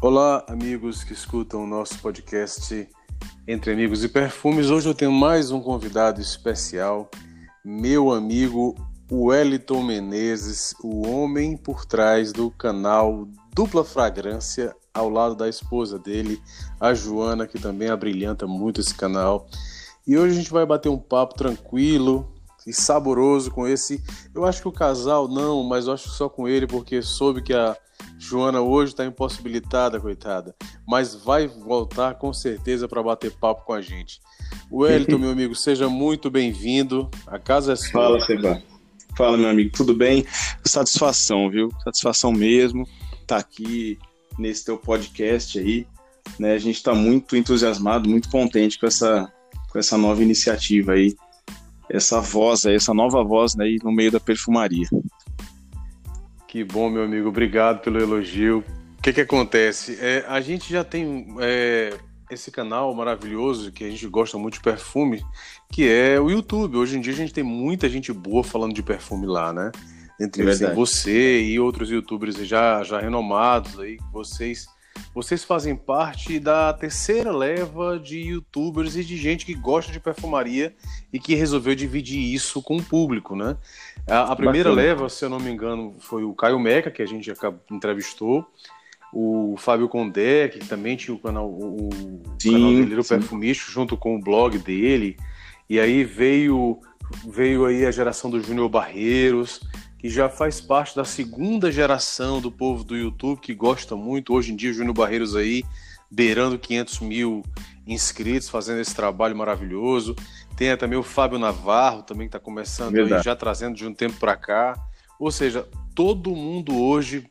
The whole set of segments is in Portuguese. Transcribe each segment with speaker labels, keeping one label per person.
Speaker 1: Olá, amigos que escutam o nosso podcast Entre Amigos e Perfumes. Hoje eu tenho mais um convidado especial, meu amigo Wellington Menezes, o homem por trás do canal Dupla Fragrância, ao lado da esposa dele, a Joana, que também abrilhanta muito esse canal. E hoje a gente vai bater um papo tranquilo e saboroso com esse. Eu acho que o casal não, mas eu acho que só com ele, porque soube que a Joana hoje está impossibilitada, coitada, mas vai voltar com certeza para bater papo com a gente. Wellington, meu amigo, seja muito bem-vindo. A casa é sua.
Speaker 2: Fala, Seba. Fala, meu amigo, tudo bem? Satisfação, viu? Satisfação mesmo estar tá aqui nesse teu podcast aí. Né? A gente está muito entusiasmado, muito contente com essa, com essa nova iniciativa aí, essa voz aí, essa nova voz né, aí no meio da perfumaria.
Speaker 1: Que bom, meu amigo. Obrigado pelo elogio. O que, que acontece? É, a gente já tem é, esse canal maravilhoso que a gente gosta muito de perfume, que é o YouTube. Hoje em dia a gente tem muita gente boa falando de perfume lá, né? Entre eles você e outros youtubers já, já renomados aí, vocês vocês fazem parte da terceira leva de youtubers e de gente que gosta de perfumaria e que resolveu dividir isso com o público, né? A, a primeira Bacana. leva, se eu não me engano, foi o Caio Meca, que a gente entrevistou, o Fábio Condé, que também tinha o canal, o, sim, canal dele, o Perfumista, junto com o blog dele, e aí veio, veio aí a geração do Júnior Barreiros, que já faz parte da segunda geração do povo do YouTube, que gosta muito. Hoje em dia, Júnior Barreiros aí, beirando 500 mil inscritos, fazendo esse trabalho maravilhoso. Tem também o Fábio Navarro, também que está começando aí, já trazendo de um tempo para cá. Ou seja, todo mundo hoje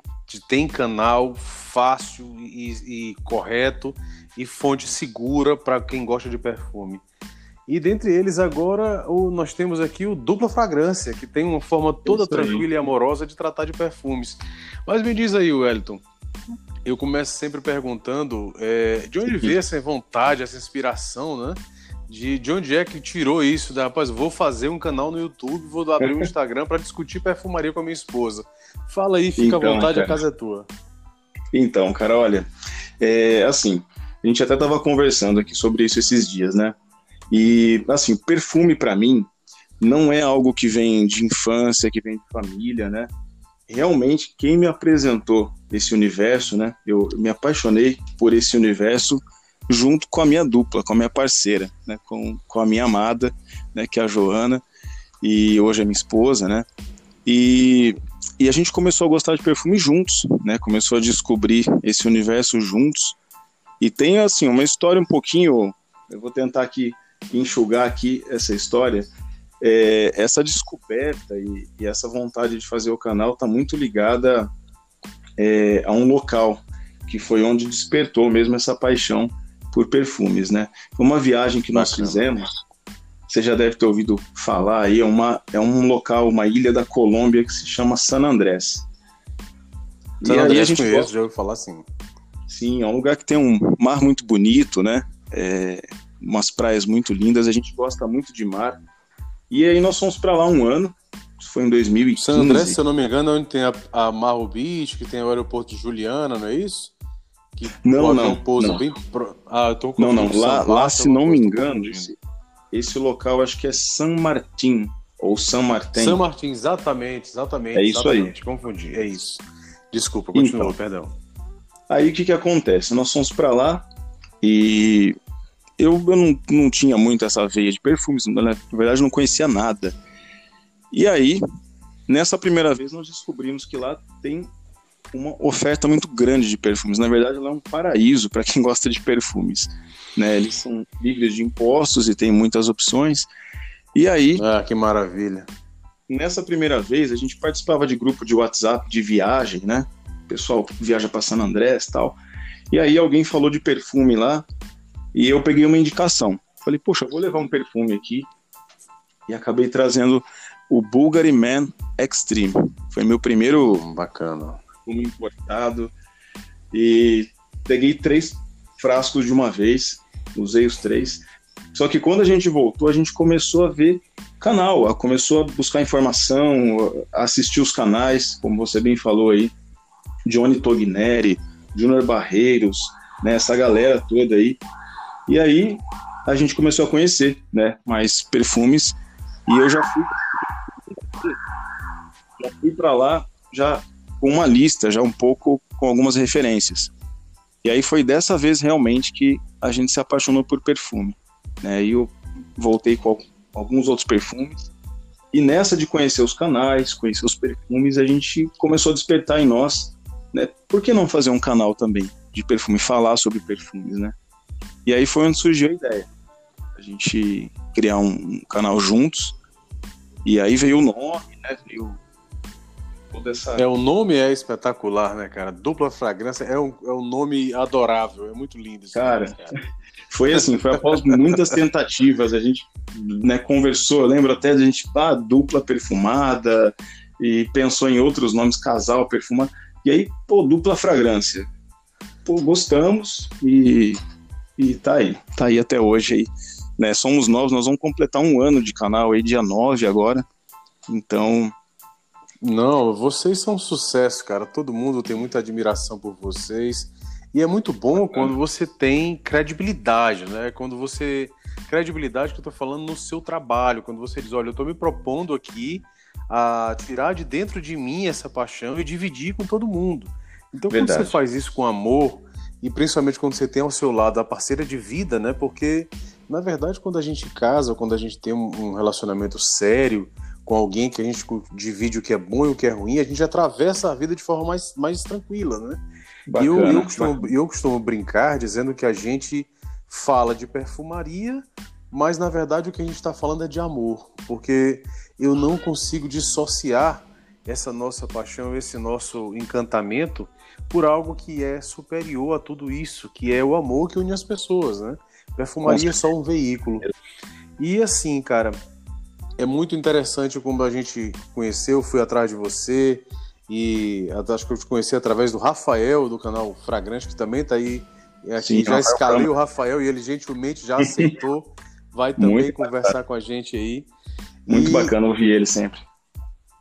Speaker 1: tem canal fácil e, e correto e fonte segura para quem gosta de perfume. E dentre eles agora o, nós temos aqui o Dupla Fragrância, que tem uma forma toda tranquila e amorosa de tratar de perfumes. Mas me diz aí, Wellington, eu começo sempre perguntando é, de onde veio essa vontade, essa inspiração, né? De, de onde é que tirou isso? Da, rapaz, vou fazer um canal no YouTube, vou abrir um Instagram para discutir perfumaria com a minha esposa. Fala aí, fica então, à vontade, cara. a casa é tua.
Speaker 2: Então, cara, olha, é, assim, a gente até tava conversando aqui sobre isso esses dias, né? E, assim, perfume para mim não é algo que vem de infância, que vem de família, né? Realmente, quem me apresentou esse universo, né? Eu me apaixonei por esse universo junto com a minha dupla, com a minha parceira, né? Com, com a minha amada, né? Que é a Joana, e hoje é minha esposa, né? E, e a gente começou a gostar de perfume juntos, né? Começou a descobrir esse universo juntos. E tem, assim, uma história um pouquinho... Eu vou tentar aqui enxugar aqui essa história, é, essa descoberta e, e, essa vontade de fazer o canal está muito ligada é, a um local que foi onde despertou mesmo essa paixão por perfumes, né? Uma viagem que nós Bacana. fizemos, você já deve ter ouvido falar aí, é, uma, é um local, uma ilha da Colômbia que se chama San Andrés.
Speaker 1: San e Andrés a gente conheço, já ouviu falar assim.
Speaker 2: Sim, é um lugar que tem um mar muito bonito, né? É, umas praias muito lindas, a gente gosta muito de mar. E aí nós fomos para lá um ano, foi em 2015.
Speaker 1: San André, se eu não me engano, é onde tem a, a Marro Beach, que tem o aeroporto de Juliana, não é isso?
Speaker 2: Que não, não. Pouso não. Bem pro... Ah, eu tô com Não, não, lá, lá se não me engano, esse, esse local acho que é San Martín, ou San Martín.
Speaker 1: San Martín, exatamente, exatamente.
Speaker 2: É isso
Speaker 1: exatamente,
Speaker 2: aí.
Speaker 1: Confundi, é isso. Desculpa, continua, então, perdão.
Speaker 2: Aí o que que acontece? Nós fomos para lá e eu, eu não, não tinha muito essa veia de perfumes, na verdade não conhecia nada. E aí, nessa primeira vez, nós descobrimos que lá tem uma oferta muito grande de perfumes. Na verdade, lá é um paraíso para quem gosta de perfumes. Né? Eles são livres de impostos e tem muitas opções. E aí.
Speaker 1: Ah, que maravilha.
Speaker 2: Nessa primeira vez, a gente participava de grupo de WhatsApp de viagem, né? O pessoal viaja para San Andrés e tal. E aí alguém falou de perfume lá e eu peguei uma indicação. Falei, poxa, vou levar um perfume aqui. E acabei trazendo o Bulgari Man Extreme. Foi meu primeiro
Speaker 1: bacana
Speaker 2: perfume importado. E peguei três frascos de uma vez, usei os três. Só que quando a gente voltou, a gente começou a ver canal, começou a buscar informação, a assistir os canais, como você bem falou aí, Johnny Togneri, Júnior Barreiros, né, essa galera toda aí. E aí a gente começou a conhecer, né, mais perfumes e eu já fui já fui para lá já com uma lista, já um pouco com algumas referências. E aí foi dessa vez realmente que a gente se apaixonou por perfume, né? E eu voltei com alguns outros perfumes e nessa de conhecer os canais, conhecer os perfumes, a gente começou a despertar em nós, né? Por que não fazer um canal também de perfume, falar sobre perfumes, né? E aí foi onde surgiu a ideia. A gente criar um canal juntos. E aí veio o nome, né? Veio
Speaker 1: toda essa. É, o nome é espetacular, né, cara? Dupla fragrância é um, é um nome adorável, é muito lindo. Isso
Speaker 2: cara, nome, cara, foi assim, foi após muitas tentativas, a gente né, conversou, eu lembro até de a gente, ah, dupla perfumada, e pensou em outros nomes, casal perfumado, e aí, pô, dupla fragrância. Pô, gostamos e, e tá aí, tá aí até hoje aí. Né, somos novos, nós vamos completar um ano de canal aí, dia 9 agora. Então,
Speaker 1: não, vocês são um sucesso, cara. Todo mundo tem muita admiração por vocês. E é muito bom quando você tem credibilidade, né? Quando você. Credibilidade que eu tô falando no seu trabalho, quando você diz, olha, eu tô me propondo aqui a tirar de dentro de mim essa paixão e dividir com todo mundo. Então, Verdade. quando você faz isso com amor, e principalmente quando você tem ao seu lado a parceira de vida, né? Porque, na verdade, quando a gente casa, quando a gente tem um relacionamento sério, com alguém que a gente divide o que é bom e o que é ruim, a gente atravessa a vida de forma mais, mais tranquila, né? Bacana, e eu, eu, costumo, eu costumo brincar dizendo que a gente fala de perfumaria, mas na verdade o que a gente está falando é de amor, porque eu não consigo dissociar essa nossa paixão, esse nosso encantamento por algo que é superior a tudo isso, que é o amor que une as pessoas, né? Perfumaria é só um veículo. E assim, cara, é muito interessante como a gente conheceu, fui atrás de você e acho que eu te conheci através do Rafael do canal Fragrante, que também está aí. Aqui, Sim, já escalei o Rafael e ele gentilmente já aceitou. Vai também conversar com a gente aí.
Speaker 2: Muito e... bacana ouvir ele sempre.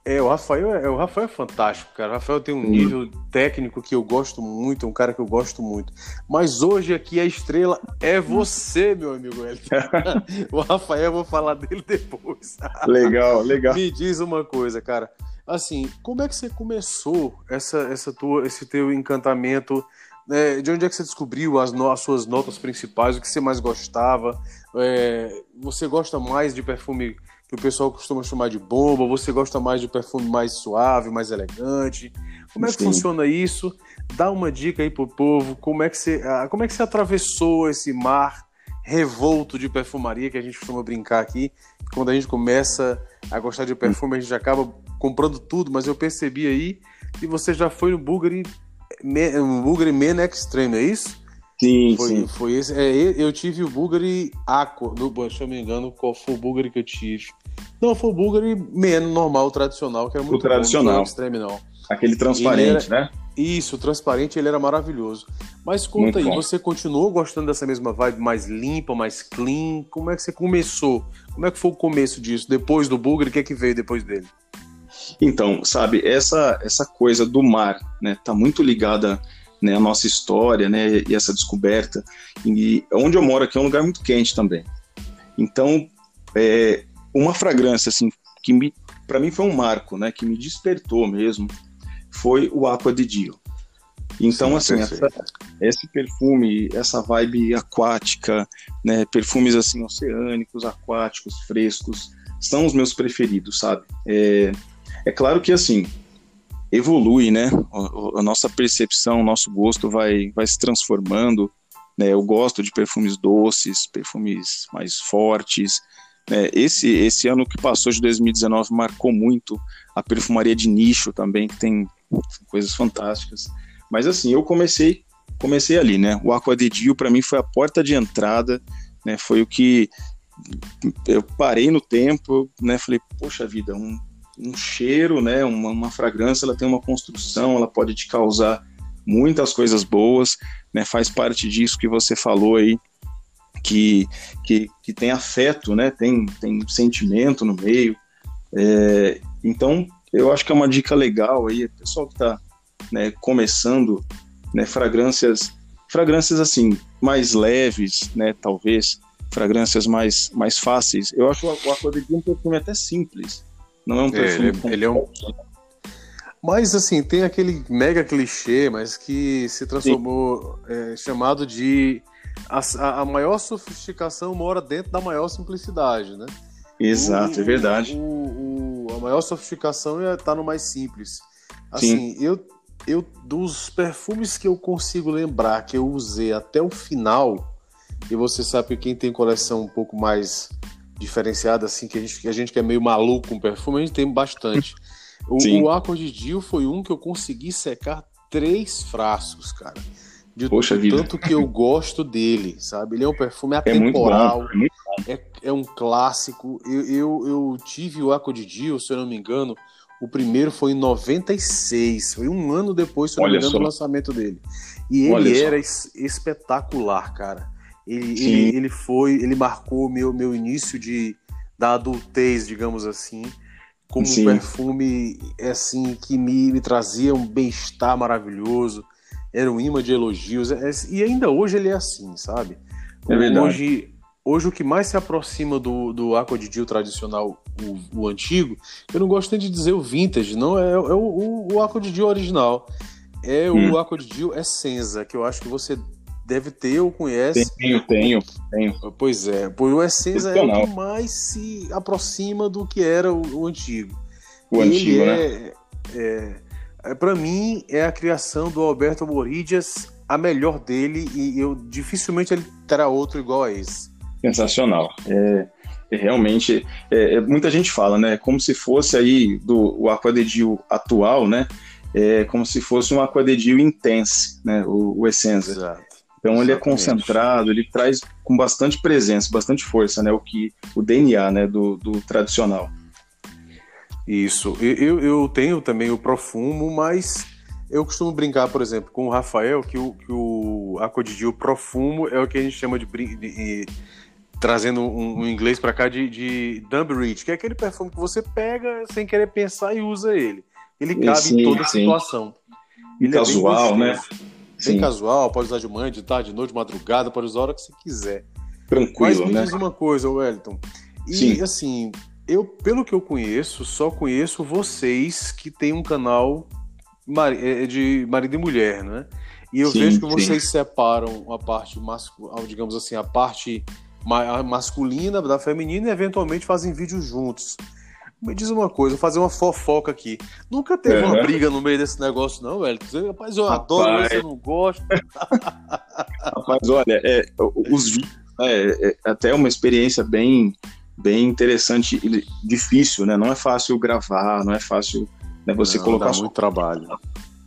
Speaker 1: É, o Rafael é, o Rafael é fantástico, cara. O Rafael tem um Sim. nível técnico que eu gosto muito, é um cara que eu gosto muito. Mas hoje aqui a estrela é você, meu amigo Elton. o Rafael, eu vou falar dele depois.
Speaker 2: legal, legal.
Speaker 1: Me diz uma coisa, cara. Assim, como é que você começou essa, essa tua, esse teu encantamento? É, de onde é que você descobriu as, no, as suas notas principais? O que você mais gostava? É, você gosta mais de perfume que o pessoal costuma chamar de bomba? Você gosta mais de perfume mais suave, mais elegante? Como é que Sim. funciona isso? Dá uma dica aí pro povo, como é que você, ah, como é que você atravessou esse mar revolto de perfumaria que a gente costuma brincar aqui? Quando a gente começa a gostar de perfume, a gente acaba comprando tudo, mas eu percebi aí que você já foi no Bulgari, no Bulgari Men Extreme, é isso?
Speaker 2: Sim,
Speaker 1: foi,
Speaker 2: sim.
Speaker 1: Foi esse. É, eu tive o Bulgari Aqua. No, se eu me engano, qual foi o Bulgari que eu tive? Não, foi o Bulgari menos normal, tradicional, que era muito
Speaker 2: o tradicional.
Speaker 1: Bom, extreme, não.
Speaker 2: Aquele transparente,
Speaker 1: era,
Speaker 2: né?
Speaker 1: Isso, transparente, ele era maravilhoso. Mas conta muito aí, bom. você continuou gostando dessa mesma vibe mais limpa, mais clean? Como é que você começou? Como é que foi o começo disso? Depois do Bulgari, o que é que veio depois dele?
Speaker 2: Então, sabe, essa essa coisa do mar, né, tá muito ligada né, a nossa história, né, e essa descoberta. E onde eu moro aqui é um lugar muito quente também. Então, é, uma fragrância assim que me, para mim foi um marco, né, que me despertou mesmo, foi o Aqua de Dio. Então, Sim, assim, essa, esse perfume, essa vibe aquática, né, perfumes assim oceânicos, aquáticos, frescos, são os meus preferidos, sabe? É, é claro que assim, evolui, né? A, nossa percepção, o nosso gosto vai, vai se transformando. Né? Eu gosto de perfumes doces, perfumes mais fortes. Né? Esse, esse ano que passou de 2019 marcou muito a perfumaria de nicho também, que tem coisas fantásticas. Mas assim, eu comecei comecei ali, né? O Aqua de Dio para mim foi a porta de entrada, né? Foi o que eu parei no tempo, né? Falei, poxa vida, um um cheiro, né, uma, uma, fragrância, ela tem uma construção, ela pode te causar muitas coisas boas, né, faz parte disso que você falou aí, que, que, que tem afeto, né, tem, tem sentimento no meio, é, então eu acho que é uma dica legal aí, pessoal que está né, começando né, fragrâncias, fragrâncias assim mais leves, né, talvez fragrâncias mais mais fáceis. Eu acho o Aqua de Dia um perfume até simples. Não é um perfume.
Speaker 1: É, ele, ele é um mas assim, tem aquele mega clichê, mas que se transformou é, chamado de a, a, maior sofisticação mora dentro da maior simplicidade, né?
Speaker 2: Exato,
Speaker 1: o,
Speaker 2: é verdade.
Speaker 1: O, o, a maior sofisticação está no mais simples. Assim, Sim. eu, eu dos perfumes que eu consigo lembrar que eu usei até o final, e você sabe que quem tem coleção um pouco mais diferenciada, assim, que a gente, que a gente que é meio maluco com perfume, a gente tem bastante. O, o Aqua de Dio foi um que eu consegui secar três frascos, cara. De
Speaker 2: Poxa vida.
Speaker 1: tanto que eu gosto dele, sabe? Ele é um perfume atemporal, é, muito bom, é, muito é, é um clássico. Eu, eu, eu, tive o Aqua de Dio, se eu não me engano, o primeiro foi em 96, foi um ano depois, se eu não me engano, do lançamento dele. E ele era es, espetacular, cara. Ele, ele, ele, foi, ele marcou meu, meu início de, da adultez, digamos assim como Sim. um perfume assim que me, me trazia um bem-estar maravilhoso era um imã de elogios. É, e ainda hoje ele é assim, sabe?
Speaker 2: É verdade.
Speaker 1: Hoje, hoje o que mais se aproxima do, do Aqua de tradicional, o, o, antigo, eu não gosto nem de dizer o vintage, não, é, é o, o, o Aqua de original. É hum. o Aqua de Dio Essenza, que eu acho que você deve ter ou conhece.
Speaker 2: Tenho, tenho, tenho.
Speaker 1: Pois é, pois o Essenza é o que mais se aproxima do que era o, o antigo.
Speaker 2: O Ele antigo,
Speaker 1: é,
Speaker 2: né?
Speaker 1: É, é, para mim, é a criação do Alberto Moridias a melhor dele e eu dificilmente ele terá outro igual a esse.
Speaker 2: Sensacional. É, é realmente, é, é muita gente fala, né? Como se fosse aí do o Aquadedil atual, né? É como se fosse um Aquadedil Intense, né? O, o Essenza.
Speaker 1: Exato.
Speaker 2: Então Exatamente. ele é concentrado, ele traz com bastante presença, bastante força, né? O que o DNA, né? Do, do tradicional.
Speaker 1: Isso. Eu, eu tenho também o Profumo, mas eu costumo brincar, por exemplo, com o Rafael, que o, que o Acodidil Profumo é o que a gente chama de, de, de trazendo um, um inglês para cá de, de Dumb Reach, que é aquele perfume que você pega sem querer pensar e usa ele. Ele cabe sim, em toda sim. situação.
Speaker 2: Ele casual, é né?
Speaker 1: Bem sim. casual, pode usar de manhã, de tarde, de noite, de madrugada, pode usar a hora que você quiser.
Speaker 2: Tranquilo,
Speaker 1: Mas me
Speaker 2: né?
Speaker 1: diz uma coisa, Wellington. E
Speaker 2: Sim.
Speaker 1: assim, eu, pelo que eu conheço, só conheço vocês que têm um canal é, de marido e mulher, né? E eu sim, vejo que vocês sim. separam a parte masculina, digamos assim, a parte masculina da feminina e eventualmente fazem vídeos juntos. Me diz uma coisa, vou fazer uma fofoca aqui. Nunca teve uma briga no meio desse negócio, não, velho? Rapaz, eu Rapaz... adoro, mas eu não gosto.
Speaker 2: Rapaz, olha, é, os vídeos é, é, até uma experiência bem bem interessante e difícil, né? Não é fácil gravar, não é fácil né, você
Speaker 1: não,
Speaker 2: colocar
Speaker 1: dá muito trabalho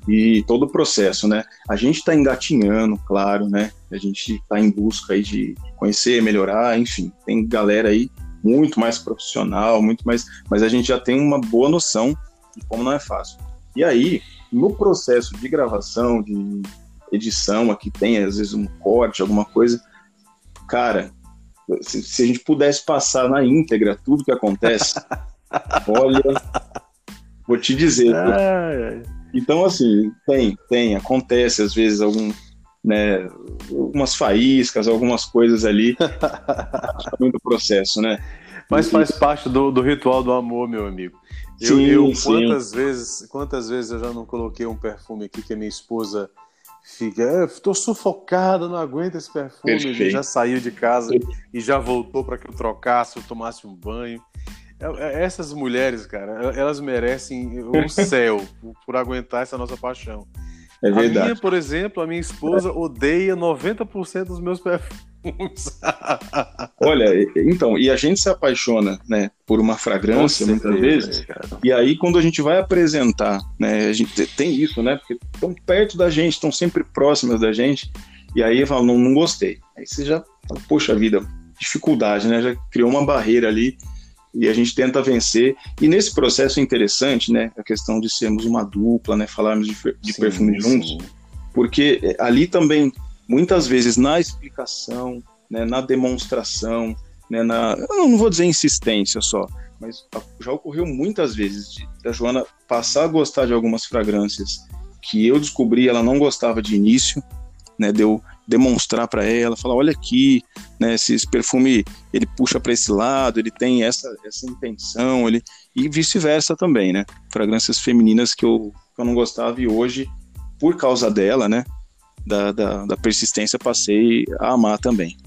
Speaker 2: e todo o processo, né? A gente está engatinhando, claro, né? A gente está em busca aí de conhecer, melhorar, enfim, tem galera aí muito mais profissional, muito mais, mas a gente já tem uma boa noção de como não é fácil. E aí, no processo de gravação, de edição, aqui tem às vezes um corte, alguma coisa, cara, se, se, a gente pudesse passar na íntegra tudo que acontece, olha, vou te dizer. Então, assim, tem, tem, acontece às vezes algum, né, algumas faíscas, algumas coisas ali, do processo, né?
Speaker 1: Mas faz parte do, do ritual do amor, meu amigo. Eu, sim, eu quantas sim. vezes, quantas vezes eu já não coloquei um perfume aqui que a minha esposa fica, estou sufocada, não aguento esse perfume. Ele já saiu de casa e já voltou para que eu trocasse, eu tomasse um banho. É, é, essas mulheres, cara, elas merecem o céu por aguentar essa nossa paixão.
Speaker 2: É verdade.
Speaker 1: A minha, por exemplo, a minha esposa odeia 90% dos meus perfumes.
Speaker 2: Olha, então, e a gente se apaixona, né, por uma fragrância certeza, muitas vezes. Cara. E aí quando a gente vai apresentar, né, a gente tem isso, né, porque estão perto da gente, estão sempre próximas da gente. E aí fala, não, não gostei. Aí você já, poxa vida, dificuldade, né? Já criou uma barreira ali e a gente tenta vencer. E nesse processo é interessante, né, a questão de sermos uma dupla, né, falarmos de, de sim, perfume juntos, porque eh, ali também, muitas vezes, na explicação, né, na demonstração, né, na, eu não vou dizer insistência só, mas já ocorreu muitas vezes de, a Joana passar a gostar de algumas fragrâncias que eu descobri, ela não gostava de início, né? Deu demonstrar para ela, falar, olha aqui, né? Esse perfume ele puxa para esse lado, ele tem essa, essa intenção, ele e vice-versa também, né? Fragrâncias femininas que eu, que eu não gostava e hoje, por causa dela, né? Da, da, da persistência, passei a amar também.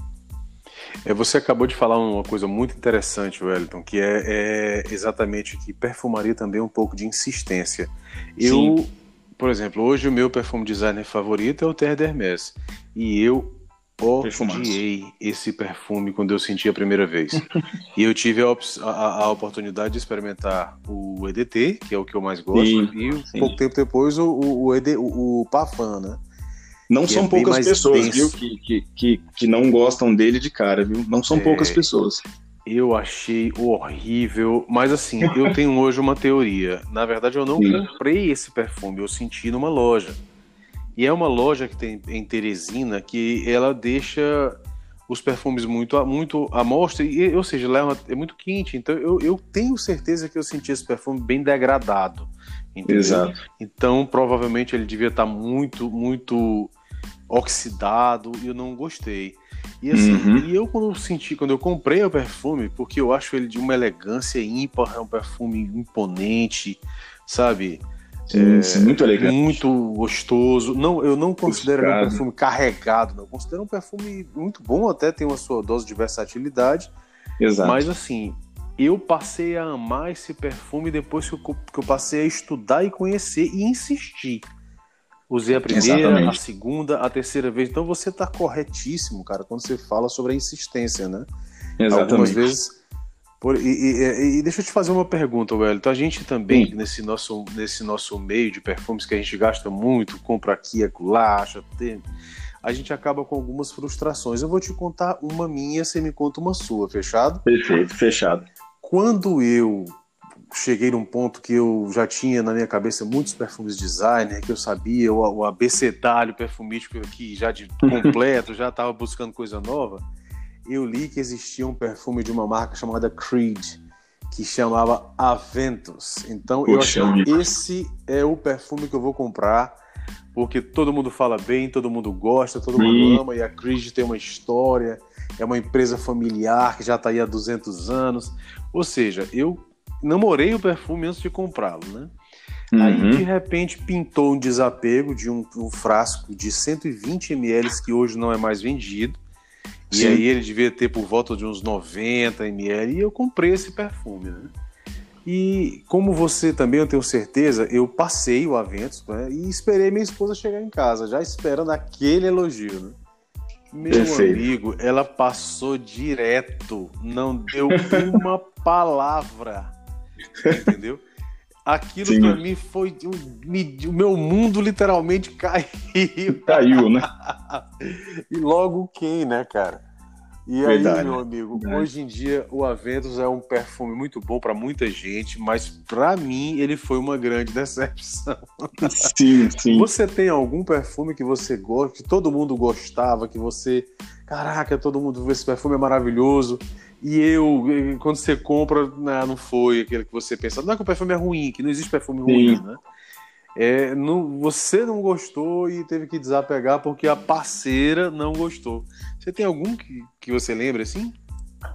Speaker 1: É, você acabou de falar uma coisa muito interessante, Wellington, que é, é exatamente que perfumaria também um pouco de insistência. Eu, Sim. por exemplo, hoje o meu perfume designer favorito é o Terre d'Hermès. E eu odiei esse perfume quando eu senti a primeira vez. e eu tive a, a, a, oportunidade de experimentar o EDT, que é o que eu mais gosto, sim, e sim. pouco tempo depois o, o, ED, o, o Pafan, né?
Speaker 2: Não que são é poucas pessoas, denso. viu, que, que, que, que, não gostam dele de cara, viu? Não são é, poucas pessoas.
Speaker 1: Eu achei horrível, mas assim, eu tenho hoje uma teoria. Na verdade, eu não Sim. comprei esse perfume, eu senti numa loja. E é uma loja que tem em Teresina que ela deixa os perfumes muito muito à mostra, e, ou seja, ela é, é muito quente. Então eu, eu tenho certeza que eu senti esse perfume bem degradado. Entendeu? Exato. Então provavelmente ele devia estar muito, muito oxidado e eu não gostei. E assim, uhum. e eu quando eu senti, quando eu comprei o perfume, porque eu acho ele de uma elegância ímpar, é um perfume imponente, sabe?
Speaker 2: Sim, é, sim, muito elegante.
Speaker 1: Muito gostoso. Não, eu não considero um perfume carregado, não. Eu considero um perfume muito bom, até tem uma sua dose de versatilidade. Exato. Mas assim, eu passei a amar esse perfume depois que eu, que eu passei a estudar e conhecer e insistir. Usei a primeira, Exatamente. a segunda, a terceira vez. Então você está corretíssimo, cara, quando você fala sobre a insistência, né? Exatamente. Algumas vezes. Por, e, e, e, deixa eu te fazer uma pergunta, Wellington. A gente também, Sim. nesse nosso, nesse nosso meio de perfumes que a gente gasta muito, compra aqui, acolá, acha, tem, a gente acaba com algumas frustrações. Eu vou te contar uma minha, você me conta uma sua, fechado?
Speaker 2: Perfeito, fechado.
Speaker 1: Quando eu cheguei num ponto que eu já tinha na minha cabeça muitos perfumes designer, que eu sabia, o, o abecedário perfumístico aqui já de completo, já estava buscando coisa nova. Eu li que existia um perfume de uma marca chamada Creed, que chamava Aventus. Então Poxa, eu acho que esse é o perfume que eu vou comprar, porque todo mundo fala bem, todo mundo gosta, todo mundo ama, e a Creed tem uma história, é uma empresa familiar que já está aí há 200 anos. Ou seja, eu namorei o perfume antes de comprá-lo, né? Uhum. Aí, de repente, pintou um desapego de um, um, frasco de 120 ml que hoje não é mais vendido. Sim. E aí ele devia ter por volta de uns 90 ml e eu comprei esse perfume, né? E como você também, eu tenho certeza, eu passei o Aventus né, e esperei minha esposa chegar em casa, já esperando aquele elogio, né? Meu Perfeito. amigo, ela passou direto, não deu uma palavra Entendeu? Aquilo para mim foi. O, o meu mundo literalmente caiu.
Speaker 2: Caiu, né?
Speaker 1: e logo quem, né, cara? E Verdade. aí, meu amigo, hoje em dia o Aventus é um perfume muito bom para muita gente, mas para mim ele foi uma grande decepção.
Speaker 2: Sim, sim.
Speaker 1: Você tem algum perfume que você gosta, que todo mundo gostava, que você, caraca, todo mundo esse perfume é maravilhoso, e eu, quando você compra, não, não foi aquele que você pensa. Não é que o perfume é ruim, que não existe perfume Sim. ruim, né? É, não, você não gostou e teve que desapegar porque a parceira não gostou. Você tem algum que, que você lembra assim?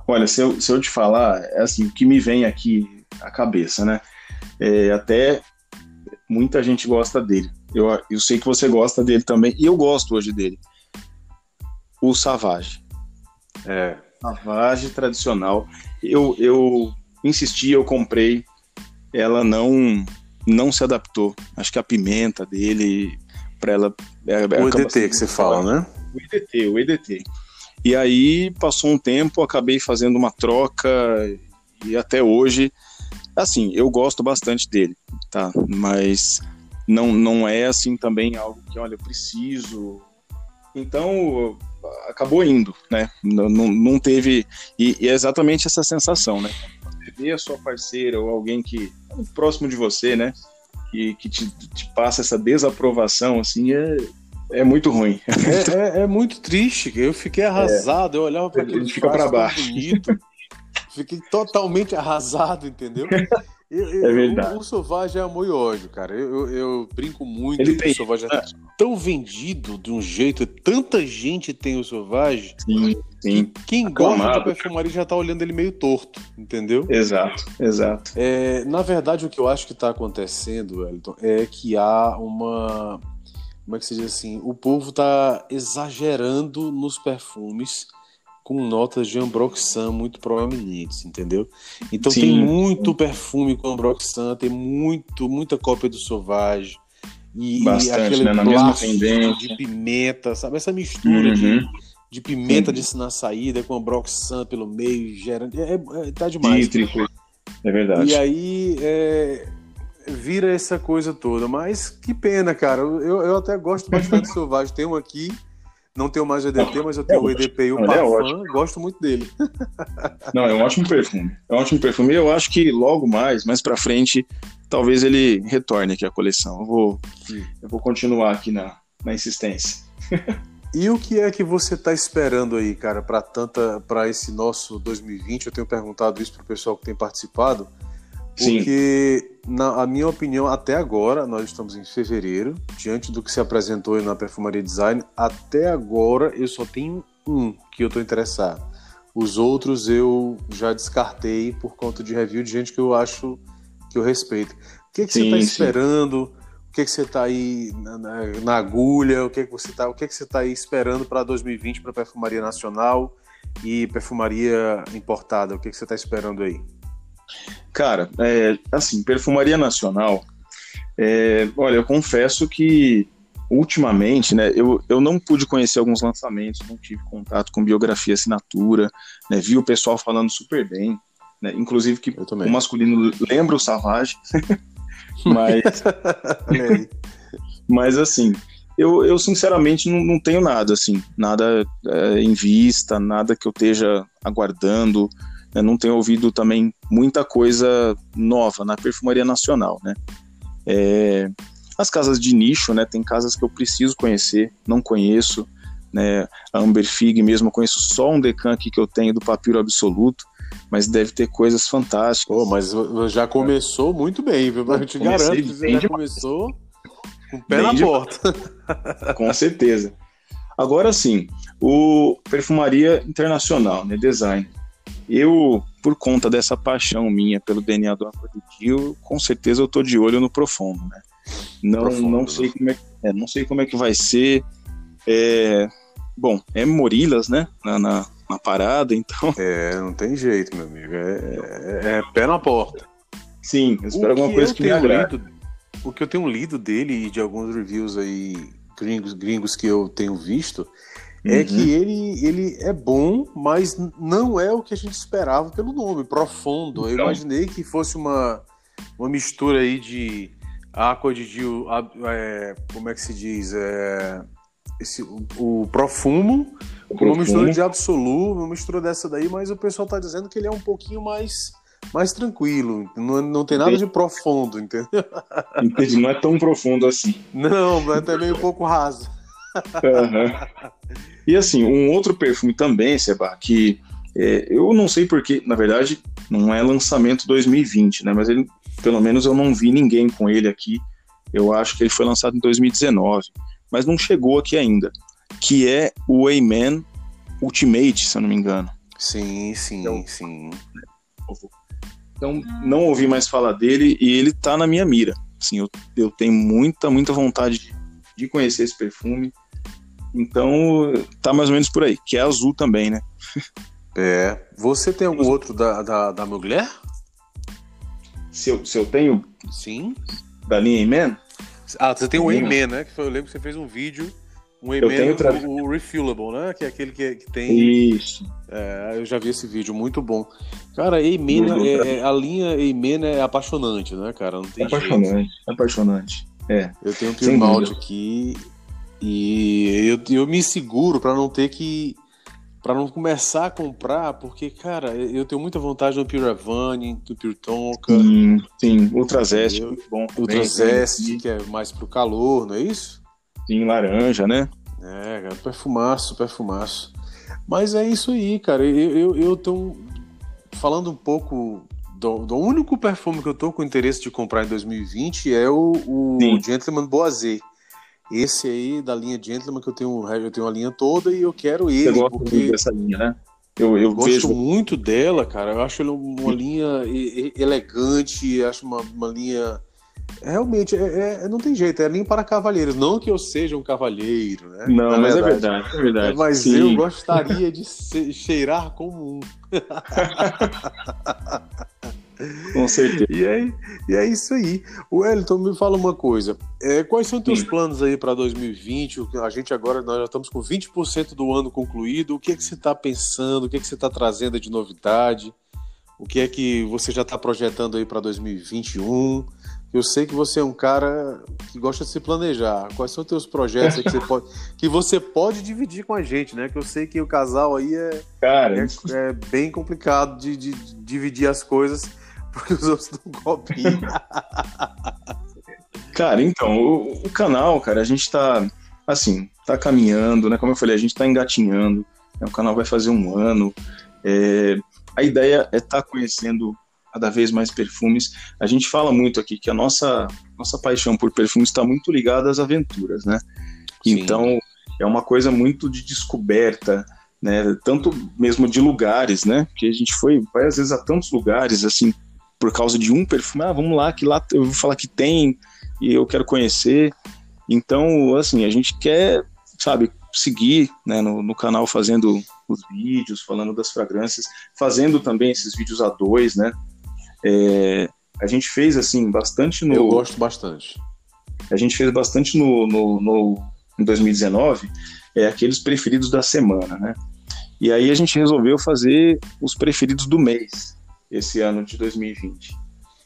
Speaker 2: Olha, se eu, se eu te falar, é assim, o que me vem aqui à cabeça, né? É, até muita gente gosta dele. Eu, eu sei que você gosta dele também, e eu gosto hoje dele. O Savage. É, lavagem tradicional. Eu, eu insisti, eu comprei, ela não não se adaptou. Acho que a pimenta dele, para ela.
Speaker 1: É, o EDT que você fala, né?
Speaker 2: O EDT, o EDT. E aí passou um tempo, acabei fazendo uma troca e até hoje, assim, eu gosto bastante dele, tá? Mas não, não é assim também algo que, olha, eu preciso. Então, acabou indo, né? Não, não, não teve. E, e, é exatamente essa sensação, né? Você vê a sua parceira ou alguém que é próximo de você, né? Que, que te, te passa essa desaprovação, assim, é, é muito ruim.
Speaker 1: É, é, é muito triste. Eu fiquei arrasado. É, eu olhava para aquele
Speaker 2: fica para baixo.
Speaker 1: bonito. Fiquei totalmente arrasado, entendeu? Eu, eu, é verdade. O, o é amor e ódio, cara. Eu, eu, brinco muito
Speaker 2: Ele tem...
Speaker 1: o Sauvage é tão vendido de um jeito, tanta gente tem o Sauvage.
Speaker 2: Sim, sim.
Speaker 1: quem Aclamado. gosta de perfumaria já tá olhando ele meio torto, entendeu?
Speaker 2: Exato, exato.
Speaker 1: É, na verdade, o que eu acho que tá acontecendo, Wellington, é que há uma. Como é que se diz assim? O povo tá exagerando nos perfumes com notas de Ambroxan muito proeminentes, entendeu? Então Sim. tem muito perfume com Ambroxan, tem muito, muita cópia do Sauvage. E,
Speaker 2: Bastante, e aquele né? Na mesma
Speaker 1: de pimenta, sabe? Essa mistura uhum. de, de pimenta de na saída com Ambroxan pelo meio, gerando. É, é, tá demais.
Speaker 2: Cítrico. É verdade.
Speaker 1: E aí é, vira essa coisa toda. Mas que pena, cara. Eu, eu até gosto bastante do Sauvage. Tem um aqui não tenho mais o EDT, mas eu tenho é o EDP e o é Parfum. É gosto muito dele.
Speaker 2: Não, é um ótimo perfume. É um ótimo perfume. Eu acho que logo mais, mais para frente, talvez ele retorne aqui à coleção. Eu vou, eu vou continuar aqui na, na insistência.
Speaker 1: E o que é que você está esperando aí, cara, para tanta, para esse nosso 2020? Eu tenho perguntado isso para o pessoal que tem participado. Porque, Sim. na minha opinião, até agora, nós estamos em fevereiro, diante do que se apresentou na Perfumaria Design, até agora eu só tenho um que eu estou interessado. Os outros eu já descartei por conta de review de gente que eu acho que eu respeito. O que, que sim, você está esperando? O que, que você está aí na, na, na, agulha? O que, que você está? O que, que você está aí esperando para 2020 para perfumaria nacional e perfumaria importada? O que, que você está esperando aí?
Speaker 2: Cara, é, assim, perfumaria nacional. É, olha, eu confesso que ultimamente, né, eu, eu não pude conhecer alguns lançamentos, não tive contato com biografia assinatura, né, vi o pessoal falando super bem, né, inclusive que o masculino lembra o Savage, mas, mas assim, eu, eu sinceramente não, não tenho nada, assim, nada é, em vista, nada que eu esteja aguardando, eu não tenho ouvido também muita coisa nova na perfumaria nacional, né? É, as casas de nicho, né? Tem casas que eu preciso conhecer, não conheço, né? A Amber Fig mesmo, eu conheço só um decan aqui que eu tenho do Papiro Absoluto, mas deve ter coisas fantásticas.
Speaker 1: Oh, mas já começou muito bem, viu? Eu te garanto que você já começou com o pé na porta.
Speaker 2: Com certeza. Agora sim, o perfumaria internacional, né? Design. Eu, por conta dessa paixão minha pelo DNA do Afrodite, com certeza eu tô de olho no profundo, né? Não, profundo, não, sei, como é, é, não sei como é que vai ser. É, bom, é Morilas, né? Na, na, na, parada, então.
Speaker 1: É, não tem jeito, meu amigo. É, é, é pé na porta.
Speaker 2: Sim, eu espero alguma coisa que me agrade. Lido,
Speaker 1: o que eu tenho lido dele e de alguns reviews aí gringos, gringos que eu tenho visto é que uhum. ele, ele é bom, mas não é o que a gente esperava pelo nome, profundo. Então. Eu imaginei que fosse uma, uma mistura aí de Aqua de Gil, é, como é que se diz? É, esse, o, o Profumo, o uma mistura de Absolu, uma mistura dessa daí, mas o pessoal tá dizendo que ele é um pouquinho mais mais tranquilo, não, não tem nada Entendi. de profundo, entendeu?
Speaker 2: Entendi, não é tão profundo assim.
Speaker 1: Não, é até meio um pouco raso.
Speaker 2: Uhum. E assim, um outro perfume também, Seba, que é, eu não sei porque, na verdade, não é lançamento 2020, né? Mas ele, pelo menos eu não vi ninguém com ele aqui. Eu acho que ele foi lançado em 2019, mas não chegou aqui ainda. Que é o Wayman Ultimate, se eu não me engano.
Speaker 1: Sim, sim, então, sim.
Speaker 2: Então, não ouvi mais falar dele e ele tá na minha mira. Assim, eu, eu tenho muita, muita vontade de conhecer esse perfume. Então, tá mais ou menos por aí, que é azul também, né?
Speaker 1: É. Você tem algum outro da, da, da mulher?
Speaker 2: Se eu, se eu tenho?
Speaker 1: Sim.
Speaker 2: Da linha Amen?
Speaker 1: Ah, você tem o Amen, né? Que foi, eu lembro que você fez um vídeo. Um Amen, tra... o, o Refillable, né? Que é aquele que, que tem.
Speaker 2: Isso.
Speaker 1: É, eu já vi esse vídeo, muito bom. Cara, Amen, é, é, a linha Amen é apaixonante, né, cara? Não tem
Speaker 2: é apaixonante, jeito. apaixonante. É.
Speaker 1: Eu tenho um Pirmaldi aqui e eu, eu me seguro para não ter que. para não começar a comprar, porque, cara, eu tenho muita vontade no Piravani, do Pirtonka.
Speaker 2: Sim, sim. Ultrazeste, muito bom.
Speaker 1: Ultrazeste, que é mais pro calor, não é isso?
Speaker 2: Sim, laranja, né?
Speaker 1: É, cara, perfumaço, perfumaço. Mas é isso aí, cara. Eu, eu, eu tô falando um pouco do, do, único perfume que eu tô com interesse de comprar em 2020 é o, o Gentleman Boisé. Esse aí da linha Gentleman que eu tenho, eu tenho a linha toda e eu quero ele. Você
Speaker 2: gosta porque... dessa linha, né?
Speaker 1: Eu, eu gosto vejo... muito dela, cara. Eu acho uma linha elegante, acho uma, uma linha. Realmente, é, é, não tem jeito, é linha para cavalheiros. Não que eu seja um cavalheiro, né?
Speaker 2: Não, Na mas é verdade. é verdade, é verdade.
Speaker 1: Mas Sim. eu gostaria de cheirar como um.
Speaker 2: Com certeza.
Speaker 1: E é, e é isso aí. O Wellington, me fala uma coisa. É, quais são teus Sim. planos aí para 2020? A gente agora nós já estamos com 20% do ano concluído. O que é que você está pensando? O que é que você está trazendo de novidade? O que é que você já está projetando aí para 2021? Eu sei que você é um cara que gosta de se planejar. Quais são os teus projetos que você pode, que você pode dividir com a gente, né? Que eu sei que o casal aí é,
Speaker 2: cara,
Speaker 1: é, é bem complicado de, de, de dividir as coisas porque os outros dão copinho.
Speaker 2: cara, então, o, o, canal, cara, a gente tá, assim, tá caminhando, né? Como eu falei, a gente tá engatinhando. Né? O canal vai fazer um ano. É, a ideia é estar tá conhecendo cada vez mais perfumes. A gente fala muito aqui que a nossa, nossa paixão por perfumes está muito ligada às aventuras, né? Sim. Então, é uma coisa muito de descoberta, né? Tanto mesmo de lugares, né? Que a gente foi, vai às vezes a tantos lugares, assim, por causa de um perfume, ah, vamos lá, que lá eu vou falar que tem e eu quero conhecer. Então, assim, a gente quer, sabe, seguir né, no, no canal fazendo os vídeos, falando das fragrâncias, fazendo também esses vídeos a dois, né? É, a gente fez, assim, bastante no...
Speaker 1: Eu gosto bastante.
Speaker 2: A gente fez bastante no, no, no em 2019, é, aqueles preferidos da semana, né? E aí a gente resolveu fazer os preferidos do mês esse ano de 2020.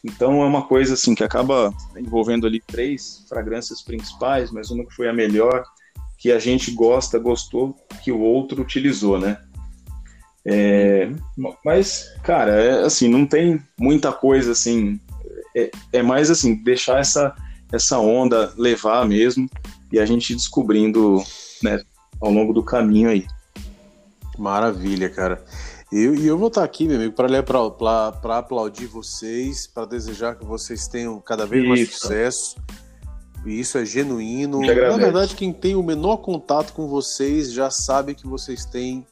Speaker 2: Então é uma coisa assim que acaba envolvendo ali três fragrâncias principais, mas uma que foi a melhor, que a gente gosta, gostou, que o outro utilizou, né? É, mas, cara, é, assim, não tem muita coisa assim. É, é, mais assim, deixar essa, essa onda levar mesmo e a gente descobrindo né, ao longo do caminho aí.
Speaker 1: Maravilha, cara. E eu, eu, vou estar aqui, meu amigo, para aplaudir vocês, para desejar que vocês tenham cada vez mais isso. sucesso. E isso é genuíno. Na verdade, quem tem o menor contato com vocês já sabe que vocês têm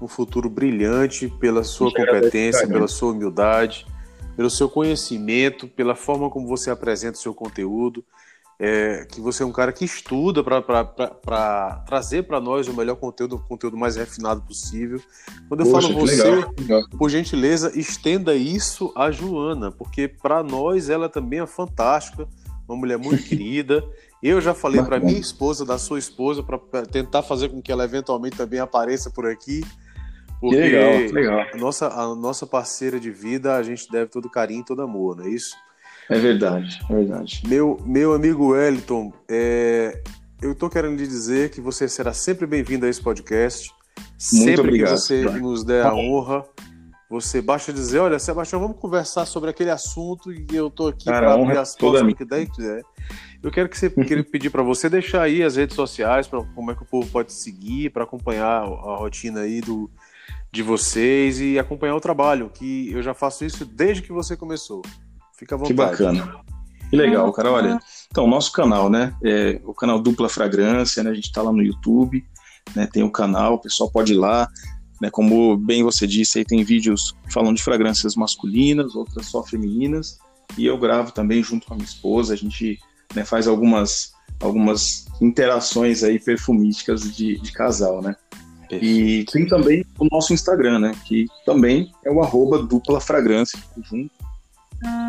Speaker 1: um futuro brilhante pela sua competência, pela sua humildade, pelo seu conhecimento, pela forma como você apresenta o seu conteúdo é, que você é um cara que estuda para trazer para nós o melhor conteúdo, o conteúdo mais refinado possível. Quando eu Poxa, falo você, legal, legal. por gentileza, estenda isso a Joana, porque para nós ela também é fantástica, uma mulher muito querida. Eu já falei para minha esposa, da sua esposa, para tentar fazer com que ela eventualmente também apareça por aqui. Porque que legal, legal. A, nossa, a nossa parceira de vida, a gente deve todo carinho e todo amor, não é isso?
Speaker 2: É verdade, é verdade.
Speaker 1: Meu, meu amigo Wellington, é, eu estou querendo lhe dizer que você será sempre bem-vindo a esse podcast. Muito sempre obrigado, que você nos der a honra, você basta dizer, olha, Sebastião, vamos conversar sobre aquele assunto e eu estou aqui para abrir as portas que der quiser. Eu quero que você queria pedir para você deixar aí as redes sociais, para como é que o povo pode seguir, para acompanhar a rotina aí do, de vocês e acompanhar o trabalho, que eu já faço isso desde que você começou. Fica à vontade.
Speaker 2: Que bacana. Que legal, cara. Olha, então, nosso canal, né? É o canal Dupla Fragrância, né? A gente está lá no YouTube, né? Tem o canal, o pessoal pode ir lá. Né? Como bem você disse, aí tem vídeos falando de fragrâncias masculinas, outras só femininas. E eu gravo também junto com a minha esposa. A gente né, faz algumas, algumas interações aí perfumísticas de, de casal, né? E tem também o nosso Instagram, né? Que também é o arroba dupla fragrância, junto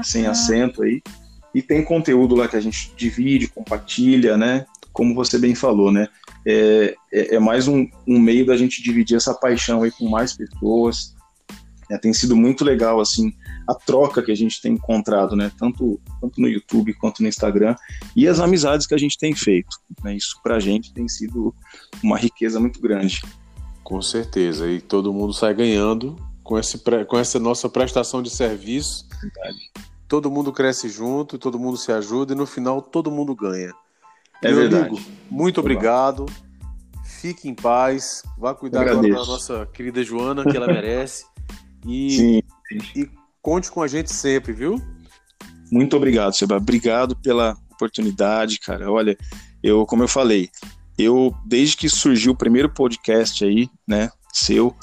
Speaker 2: sem acento aí. E tem conteúdo lá que a gente divide, compartilha, né? Como você bem falou, né? É, é, é mais um, um, meio da gente dividir essa paixão aí com mais pessoas. É, tem sido muito legal, assim, a troca que a gente tem encontrado, né? Tanto, tanto no YouTube quanto no Instagram. E as amizades que a gente tem feito. Né? Isso pra gente tem sido uma riqueza muito grande.
Speaker 1: Com certeza. E todo mundo sai ganhando com, esse, com essa nossa prestação de serviço. Verdade. Todo mundo cresce junto, todo mundo se ajuda e no final todo mundo ganha.
Speaker 2: É Meu verdade. Amigo,
Speaker 1: muito obrigado. Fique em paz. Vá cuidar agora da nossa querida Joana, que ela merece. E, Sim. e conte com a gente sempre, viu?
Speaker 2: Muito obrigado, Seba. Obrigado pela oportunidade, cara. Olha, eu, como eu falei, eu desde que surgiu o primeiro podcast aí, né, seu,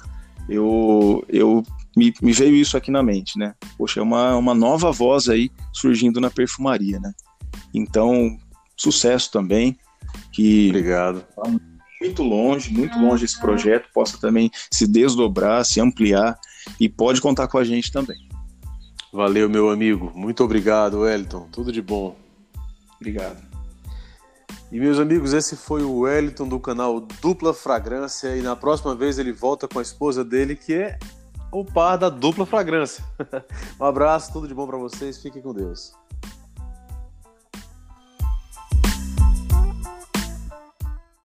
Speaker 2: eu, eu me, me, veio isso aqui na mente, né? Poxa, é uma, uma nova voz aí surgindo na perfumaria, né? Então, sucesso também. Que
Speaker 1: Obrigado.
Speaker 2: Muito longe, muito longe esse projeto, possa também se desdobrar, se ampliar e pode contar com a gente também.
Speaker 1: Valeu, meu amigo. Muito obrigado, Wellington. Tudo de bom.
Speaker 2: Obrigado.
Speaker 1: E meus amigos, esse foi o Wellington do canal Dupla Fragrância e na próxima vez ele volta com a esposa dele que é o par da Dupla Fragrância. um abraço, tudo de bom para vocês, fiquem com Deus.